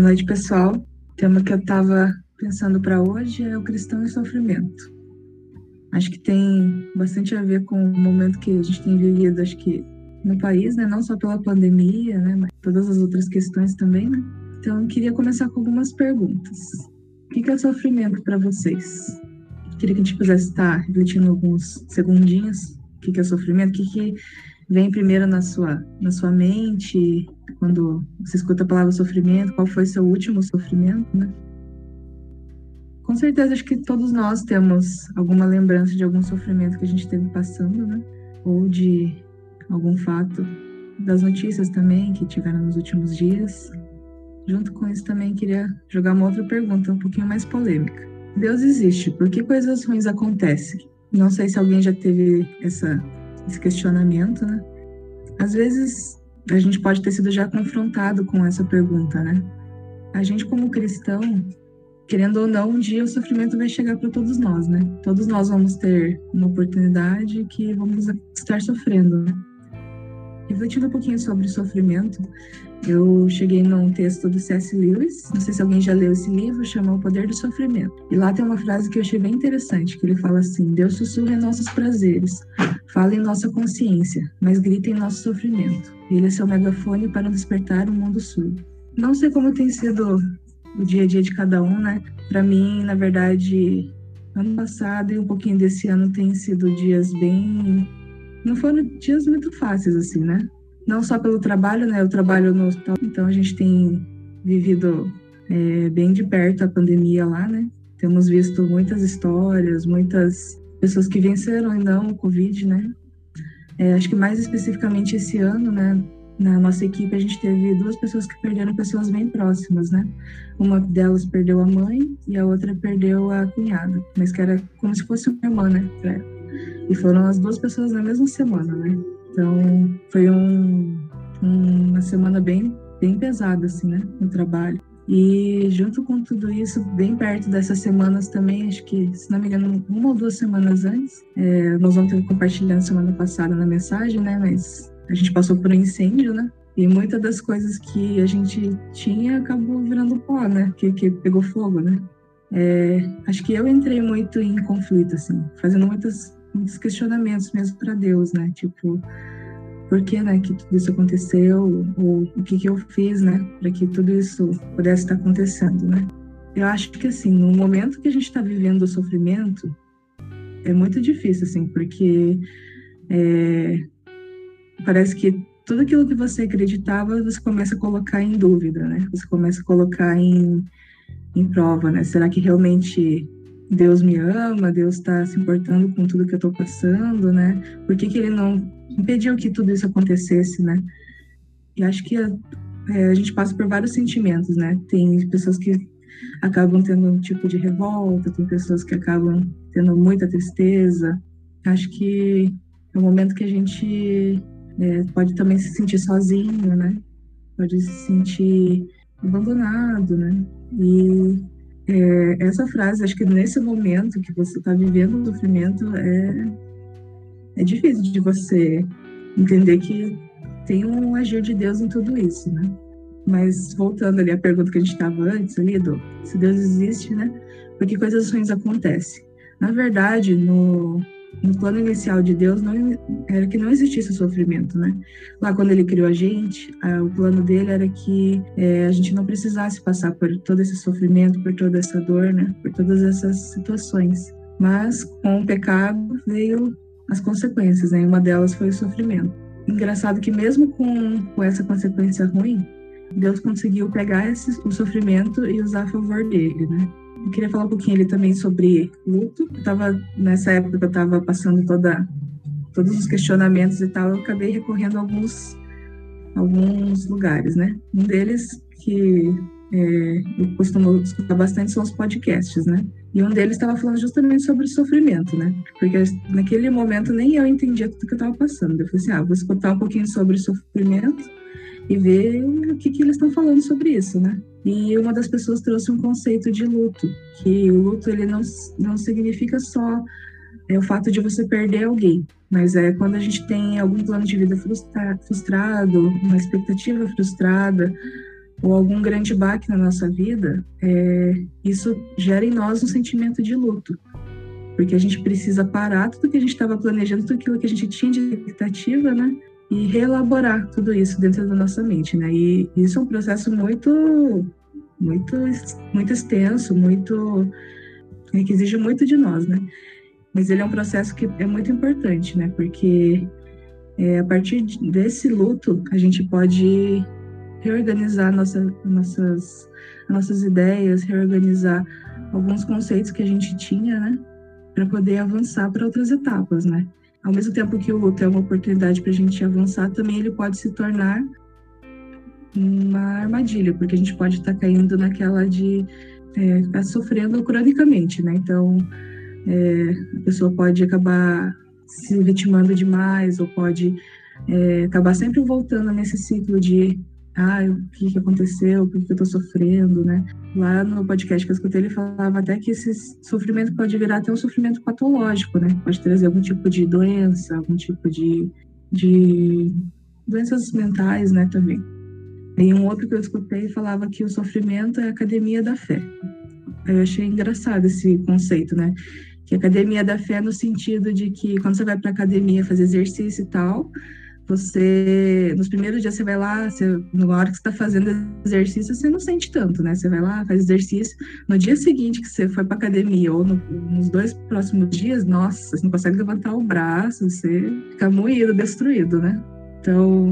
Boa noite, pessoal. O tema que eu estava pensando para hoje é o cristão em sofrimento. Acho que tem bastante a ver com o momento que a gente tem vivido, acho que no país, né? Não só pela pandemia, né? Mas todas as outras questões também, né? Então, eu queria começar com algumas perguntas. O que é sofrimento para vocês? Queria que a gente pudesse estar refletindo alguns segundinhos. O que é sofrimento? O que, que vem primeiro na sua, na sua mente quando você escuta a palavra sofrimento? Qual foi seu último sofrimento, né? Com certeza, acho que todos nós temos alguma lembrança de algum sofrimento que a gente esteve passando, né? Ou de algum fato das notícias também que tiveram nos últimos dias. Junto com isso, também queria jogar uma outra pergunta, um pouquinho mais polêmica. Deus existe, por que coisas ruins acontecem? Não sei se alguém já teve essa, esse questionamento, né? Às vezes a gente pode ter sido já confrontado com essa pergunta, né? A gente, como cristão, querendo ou não, um dia o sofrimento vai chegar para todos nós, né? Todos nós vamos ter uma oportunidade que vamos estar sofrendo, né? Refletindo um pouquinho sobre o sofrimento, eu cheguei num texto do C.S. Lewis, não sei se alguém já leu esse livro, chama O Poder do Sofrimento. E lá tem uma frase que eu achei bem interessante, que ele fala assim: Deus sussurra em nossos prazeres, fala em nossa consciência, mas grita em nosso sofrimento. Ele é seu megafone para despertar o um mundo surdo. Não sei como tem sido o dia a dia de cada um, né? Para mim, na verdade, ano passado e um pouquinho desse ano tem sido dias bem não foram dias muito fáceis, assim, né? Não só pelo trabalho, né? Eu trabalho no hospital, então a gente tem vivido é, bem de perto a pandemia lá, né? Temos visto muitas histórias, muitas pessoas que venceram não o Covid, né? É, acho que mais especificamente esse ano, né? Na nossa equipe, a gente teve duas pessoas que perderam pessoas bem próximas, né? Uma delas perdeu a mãe e a outra perdeu a cunhada, mas que era como se fosse uma irmã, né? E foram as duas pessoas na mesma semana, né? Então, foi um, um, uma semana bem, bem pesada, assim, né? No trabalho. E junto com tudo isso, bem perto dessas semanas também, acho que, se não me engano, uma ou duas semanas antes, é, nós vamos ter compartilhando semana passada na mensagem, né? Mas a gente passou por um incêndio, né? E muitas das coisas que a gente tinha acabou virando pó, né? Que, que pegou fogo, né? É, acho que eu entrei muito em conflito, assim, fazendo muitas muitos questionamentos mesmo para Deus, né? Tipo, por que, né, que tudo isso aconteceu? Ou o que que eu fiz, né, para que tudo isso pudesse estar acontecendo, né? Eu acho que, assim, no momento que a gente está vivendo o sofrimento, é muito difícil, assim, porque é, parece que tudo aquilo que você acreditava, você começa a colocar em dúvida, né? Você começa a colocar em, em prova, né? Será que realmente Deus me ama, Deus está se importando com tudo que eu estou passando, né? Por que, que ele não impediu que tudo isso acontecesse, né? E acho que a, é, a gente passa por vários sentimentos, né? Tem pessoas que acabam tendo um tipo de revolta, tem pessoas que acabam tendo muita tristeza. Acho que é um momento que a gente é, pode também se sentir sozinho, né? Pode se sentir abandonado, né? E é, essa frase, acho que nesse momento que você está vivendo o sofrimento, é, é difícil de você entender que tem um agir de Deus em tudo isso, né? Mas voltando ali à pergunta que a gente estava antes ali, do, se Deus existe, né? Porque coisas ruins acontecem. Na verdade, no, no plano inicial de Deus não era que não existisse sofrimento, né? Lá quando Ele criou a gente, a, o plano dele era que é, a gente não precisasse passar por todo esse sofrimento, por toda essa dor, né? Por todas essas situações. Mas com o pecado veio as consequências, né? E uma delas foi o sofrimento. Engraçado que mesmo com, com essa consequência ruim, Deus conseguiu pegar esse, o sofrimento e usar a favor dele, né? Eu queria falar um pouquinho ali também sobre luto. Eu tava, nessa época que eu estava passando toda, todos os questionamentos e tal, eu acabei recorrendo a alguns, alguns lugares, né? Um deles que é, eu costumo escutar bastante são os podcasts, né? E um deles estava falando justamente sobre sofrimento, né? Porque naquele momento nem eu entendia tudo que eu estava passando. Eu falei assim, ah, vou escutar um pouquinho sobre sofrimento e ver o que, que eles estão falando sobre isso, né? E uma das pessoas trouxe um conceito de luto, que o luto ele não, não significa só é, o fato de você perder alguém, mas é quando a gente tem algum plano de vida frustra, frustrado, uma expectativa frustrada, ou algum grande baque na nossa vida, é, isso gera em nós um sentimento de luto. Porque a gente precisa parar tudo que a gente estava planejando, tudo aquilo que a gente tinha de expectativa, né? E reelaborar tudo isso dentro da nossa mente, né? E isso é um processo muito, muito, muito extenso, muito é, que exige muito de nós, né? Mas ele é um processo que é muito importante, né? Porque é, a partir desse luto a gente pode reorganizar nossa, nossas, nossas ideias, reorganizar alguns conceitos que a gente tinha, né? Para poder avançar para outras etapas, né? Ao mesmo tempo que o luto é uma oportunidade para a gente avançar, também ele pode se tornar uma armadilha, porque a gente pode estar tá caindo naquela de é, ficar sofrendo cronicamente, né? Então, é, a pessoa pode acabar se vitimando demais ou pode é, acabar sempre voltando nesse ciclo de ah, o que, que aconteceu, por que eu tô sofrendo, né? Lá no podcast que eu escutei, ele falava até que esse sofrimento pode virar até um sofrimento patológico, né? Pode trazer algum tipo de doença, algum tipo de, de doenças mentais, né, também. E um outro que eu escutei falava que o sofrimento é a academia da fé. Eu achei engraçado esse conceito, né? Que academia da fé no sentido de que quando você vai para academia fazer exercício e tal, você nos primeiros dias você vai lá, você, na hora que você está fazendo exercício, você não sente tanto, né? Você vai lá, faz exercício. No dia seguinte que você foi para academia ou no, nos dois próximos dias, nossa, você não consegue levantar o braço, você fica moído, destruído, né? Então,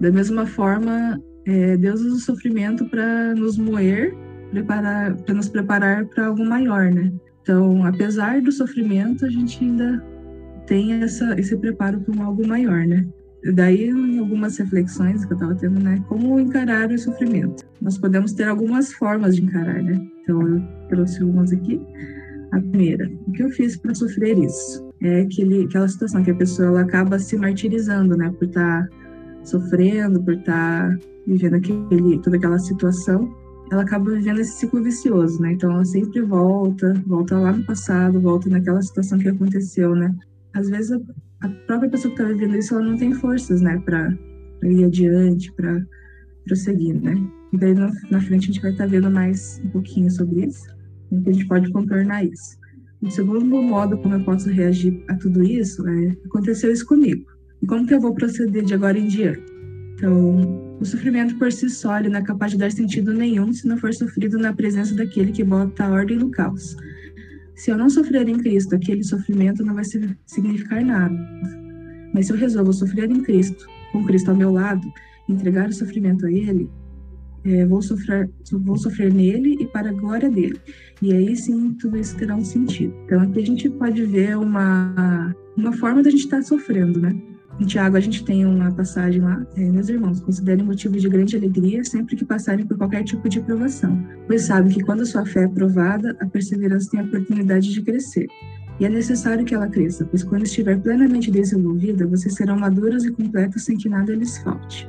da mesma forma, é, Deus usa o sofrimento para nos moer, para nos preparar para algo maior, né? Então, apesar do sofrimento, a gente ainda tem essa, esse preparo para um algo maior, né? Daí, em algumas reflexões que eu estava tendo, né? Como encarar o sofrimento? Nós podemos ter algumas formas de encarar, né? Então, eu trouxe umas aqui. A primeira, o que eu fiz para sofrer isso? É aquele, aquela situação que a pessoa ela acaba se martirizando, né? Por estar tá sofrendo, por estar tá vivendo aquele, toda aquela situação. Ela acaba vivendo esse ciclo vicioso, né? Então, ela sempre volta, volta lá no passado, volta naquela situação que aconteceu, né? Às vezes, a própria pessoa que está vivendo isso, ela não tem forças, né, para ir adiante, para prosseguir, né? E daí na, na, frente a gente vai estar tá vendo mais um pouquinho sobre isso, como que a gente pode contornar isso. O segundo modo como eu posso reagir a tudo isso é aconteceu isso comigo. E como que eu vou proceder de agora em diante? Então, o sofrimento por si só não é capaz de dar sentido nenhum se não for sofrido na presença daquele que bota a ordem no caos. Se eu não sofrer em Cristo, aquele sofrimento não vai significar nada. Mas se eu resolvo sofrer em Cristo, com Cristo ao meu lado, entregar o sofrimento a Ele, é, vou, sofrer, vou sofrer nele e para a glória dele. E aí sim tudo isso terá um sentido. Então aqui a gente pode ver uma, uma forma da gente estar sofrendo, né? Em Tiago, a gente tem uma passagem lá, é, meus irmãos, considerem motivo de grande alegria sempre que passarem por qualquer tipo de provação, pois sabem que quando a sua fé é provada, a perseverança tem a oportunidade de crescer. E é necessário que ela cresça, pois quando estiver plenamente desenvolvida, vocês serão maduros e completos sem que nada lhes falte.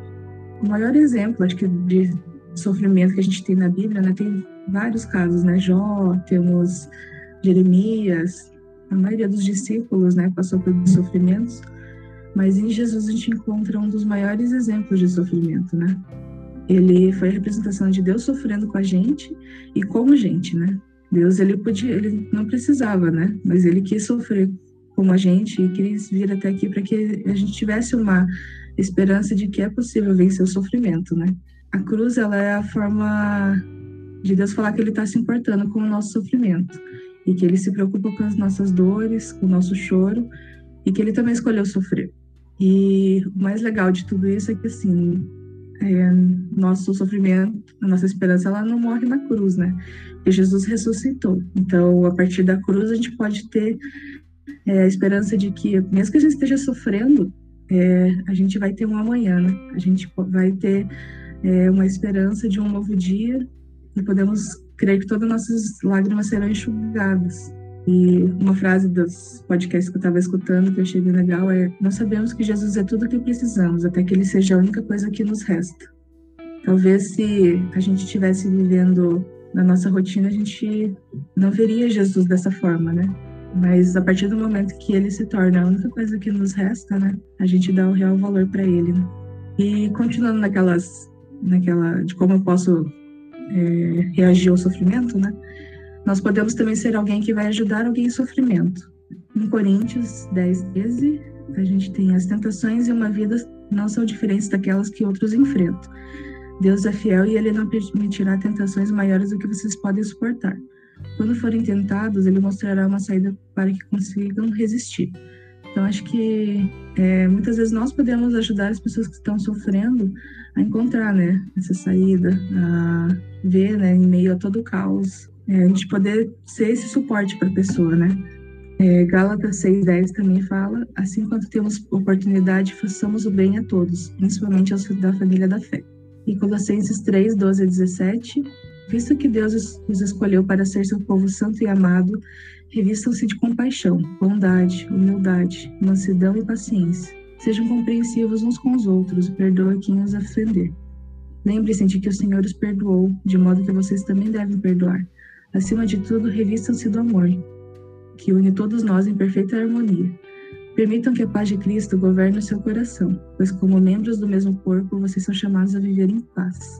O maior exemplo, acho que, de sofrimento que a gente tem na Bíblia, né, tem vários casos, né? Jó, temos Jeremias, a maioria dos discípulos, né, passou por sofrimentos. Mas em Jesus a gente encontra um dos maiores exemplos de sofrimento, né? Ele foi a representação de Deus sofrendo com a gente e como gente, né? Deus ele podia, ele não precisava, né? Mas ele quis sofrer como a gente e quis vir até aqui para que a gente tivesse uma esperança de que é possível vencer o sofrimento, né? A cruz ela é a forma de Deus falar que ele está se importando com o nosso sofrimento e que ele se preocupa com as nossas dores, com o nosso choro e que ele também escolheu sofrer. E o mais legal de tudo isso é que, assim, é, nosso sofrimento, a nossa esperança, ela não morre na cruz, né? Porque Jesus ressuscitou. Então, a partir da cruz, a gente pode ter é, a esperança de que, mesmo que a gente esteja sofrendo, é, a gente vai ter um amanhã, né? A gente vai ter é, uma esperança de um novo dia e podemos crer que todas as nossas lágrimas serão enxugadas. E uma frase dos podcasts que eu estava escutando que eu achei bem legal é: Nós sabemos que Jesus é tudo o que precisamos, até que Ele seja a única coisa que nos resta. Talvez se a gente estivesse vivendo na nossa rotina, a gente não veria Jesus dessa forma, né? Mas a partir do momento que ele se torna a única coisa que nos resta, né? A gente dá o real valor para ele. Né? E continuando naquelas naquela de como eu posso é, reagir ao sofrimento, né? Nós podemos também ser alguém que vai ajudar alguém em sofrimento. Em Coríntios 10, 13, a gente tem as tentações e uma vida não são diferentes daquelas que outros enfrentam. Deus é fiel e ele não permitirá tentações maiores do que vocês podem suportar. Quando forem tentados, ele mostrará uma saída para que consigam resistir. Então, acho que é, muitas vezes nós podemos ajudar as pessoas que estão sofrendo a encontrar né, essa saída, a ver né, em meio a todo o caos, é, a gente poder ser esse suporte para a pessoa, né? É, Gálatas 6,10 também fala: assim quanto temos oportunidade, façamos o bem a todos, principalmente aos da família da fé. E Colossenses 3, 12 a 17: visto que Deus os escolheu para ser seu povo santo e amado, revistam-se de compaixão, bondade, humildade, mansidão e paciência. Sejam compreensivos uns com os outros e perdoem quem os ofender. Lembre-se de que o Senhor os perdoou, de modo que vocês também devem perdoar. Acima de tudo, revistam-se do amor, que une todos nós em perfeita harmonia. Permitam que a paz de Cristo governe o seu coração, pois, como membros do mesmo corpo, vocês são chamados a viver em paz.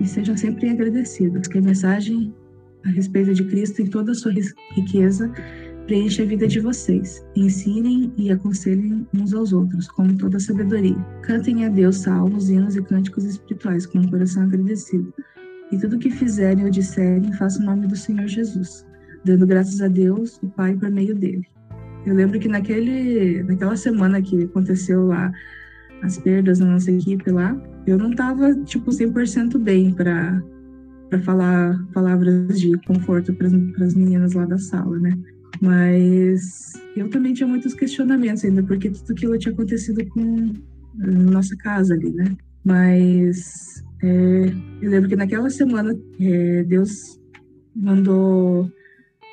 E sejam sempre agradecidos, que a mensagem a respeito de Cristo em toda a sua riqueza preencha a vida de vocês. Ensinem e aconselhem uns aos outros, com toda a sabedoria. Cantem a Deus salmos, hinos e cânticos espirituais, com um coração agradecido. E tudo o que fizerem ou disserem, façam o nome do Senhor Jesus, dando graças a Deus, o Pai, por meio dele. Eu lembro que naquele, naquela semana que aconteceu lá as perdas na nossa equipe lá, eu não tava, tipo, 100% bem para para falar palavras de conforto para as meninas lá da sala, né? Mas eu também tinha muitos questionamentos ainda, porque tudo aquilo tinha acontecido com nossa casa ali, né? Mas é, eu lembro que naquela semana é, Deus mandou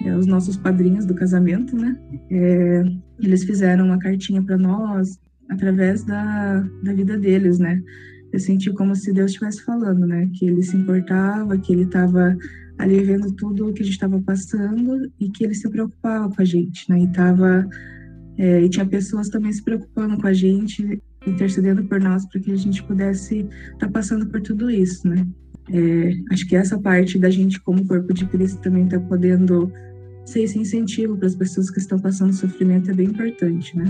é, os nossos padrinhos do casamento, né? É, eles fizeram uma cartinha para nós através da, da vida deles, né? Eu senti como se Deus estivesse falando, né? Que ele se importava, que ele estava ali vendo tudo o que a gente estava passando e que ele se preocupava com a gente, né? E tava é, e tinha pessoas também se preocupando com a gente, intercedendo por nós para que a gente pudesse estar tá passando por tudo isso, né? É, acho que essa parte da gente como corpo de Cristo também está podendo ser esse incentivo para as pessoas que estão passando sofrimento é bem importante, né?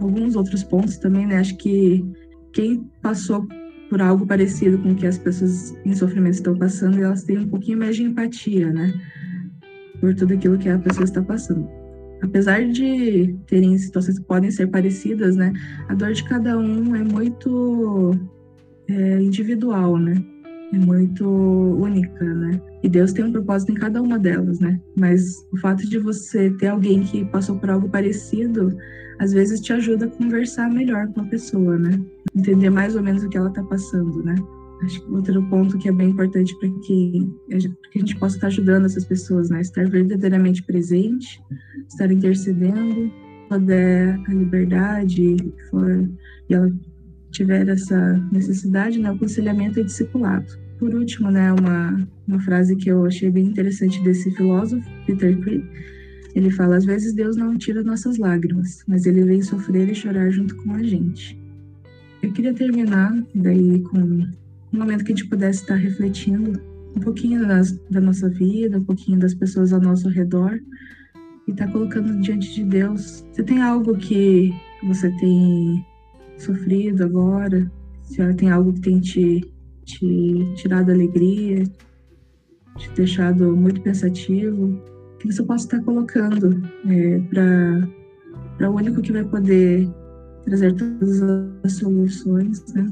Alguns outros pontos também, né? Acho que quem passou por algo parecido com o que as pessoas em sofrimento estão passando, elas têm um pouquinho mais de empatia, né? Por tudo aquilo que a pessoa está passando. Apesar de terem situações que podem ser parecidas, né? A dor de cada um é muito é, individual, né? É muito única, né? E Deus tem um propósito em cada uma delas, né? Mas o fato de você ter alguém que passou por algo parecido, às vezes te ajuda a conversar melhor com a pessoa, né? Entender mais ou menos o que ela está passando, né? Acho que outro ponto que é bem importante para que, a gente possa estar ajudando essas pessoas, né? Estar verdadeiramente presente, estar intercedendo, puder a liberdade, for, e ela tiver essa necessidade, né? O aconselhamento e discipulado. Por último, né? Uma, uma frase que eu achei bem interessante desse filósofo, Peter Cree, ele fala: às vezes Deus não tira nossas lágrimas, mas ele vem sofrer e chorar junto com a gente. Eu queria terminar daí com um momento que a gente pudesse estar refletindo um pouquinho das, da nossa vida, um pouquinho das pessoas ao nosso redor e estar tá colocando diante de Deus. Você tem algo que você tem sofrido agora? Se tem algo que tem te, te tirado alegria, te deixado muito pensativo? que você possa estar colocando é, para o único que vai poder trazer todas as soluções, né?